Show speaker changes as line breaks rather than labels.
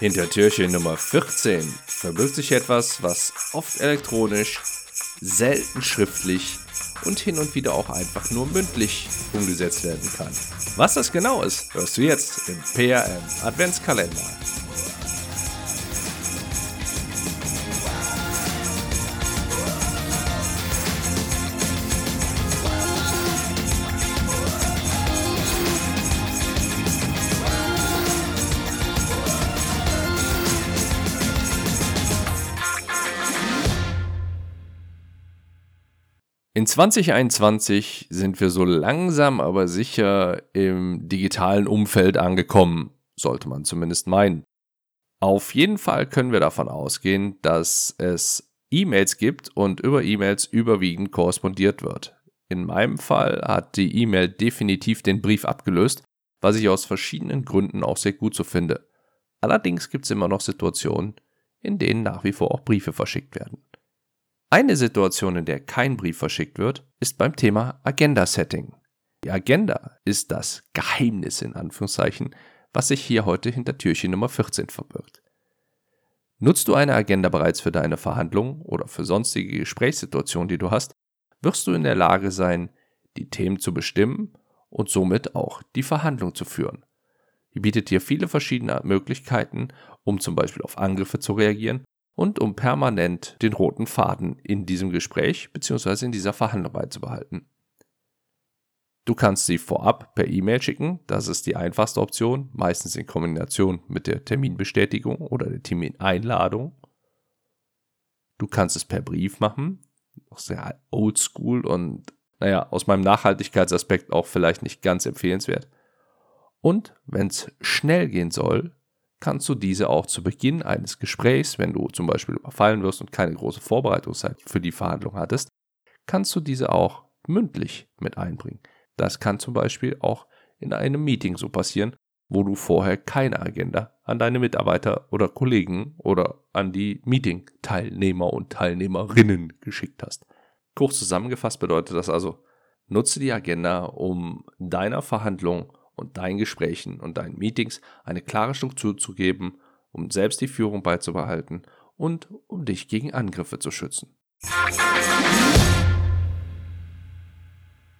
Hinter Türchen Nummer 14 verbirgt sich etwas, was oft elektronisch, selten schriftlich und hin und wieder auch einfach nur mündlich umgesetzt werden kann. Was das genau ist, hörst du jetzt im PRM Adventskalender. In 2021 sind wir so langsam aber sicher im digitalen Umfeld angekommen, sollte man zumindest meinen. Auf jeden Fall können wir davon ausgehen, dass es E-Mails gibt und über E-Mails überwiegend korrespondiert wird. In meinem Fall hat die E-Mail definitiv den Brief abgelöst, was ich aus verschiedenen Gründen auch sehr gut so finde. Allerdings gibt es immer noch Situationen, in denen nach wie vor auch Briefe verschickt werden. Eine Situation, in der kein Brief verschickt wird, ist beim Thema Agenda-Setting. Die Agenda ist das Geheimnis in Anführungszeichen, was sich hier heute hinter Türchen Nummer 14 verbirgt. Nutzt du eine Agenda bereits für deine Verhandlungen oder für sonstige Gesprächssituationen, die du hast, wirst du in der Lage sein, die Themen zu bestimmen und somit auch die Verhandlung zu führen. Die bietet dir viele verschiedene Möglichkeiten, um zum Beispiel auf Angriffe zu reagieren und um permanent den roten Faden in diesem Gespräch bzw. in dieser Verhandlung beizubehalten. Du kannst sie vorab per E-Mail schicken, das ist die einfachste Option, meistens in Kombination mit der Terminbestätigung oder der Termineinladung. Du kannst es per Brief machen, auch sehr oldschool und naja, aus meinem Nachhaltigkeitsaspekt auch vielleicht nicht ganz empfehlenswert. Und wenn es schnell gehen soll, kannst du diese auch zu Beginn eines Gesprächs, wenn du zum Beispiel überfallen wirst und keine große Vorbereitungszeit für die Verhandlung hattest, kannst du diese auch mündlich mit einbringen. Das kann zum Beispiel auch in einem Meeting so passieren, wo du vorher keine Agenda an deine Mitarbeiter oder Kollegen oder an die Meeting-Teilnehmer und Teilnehmerinnen geschickt hast. Kurz zusammengefasst bedeutet das also, nutze die Agenda, um deiner Verhandlung und deinen Gesprächen und deinen Meetings eine klare Struktur zu geben, um selbst die Führung beizubehalten und um dich gegen Angriffe zu schützen.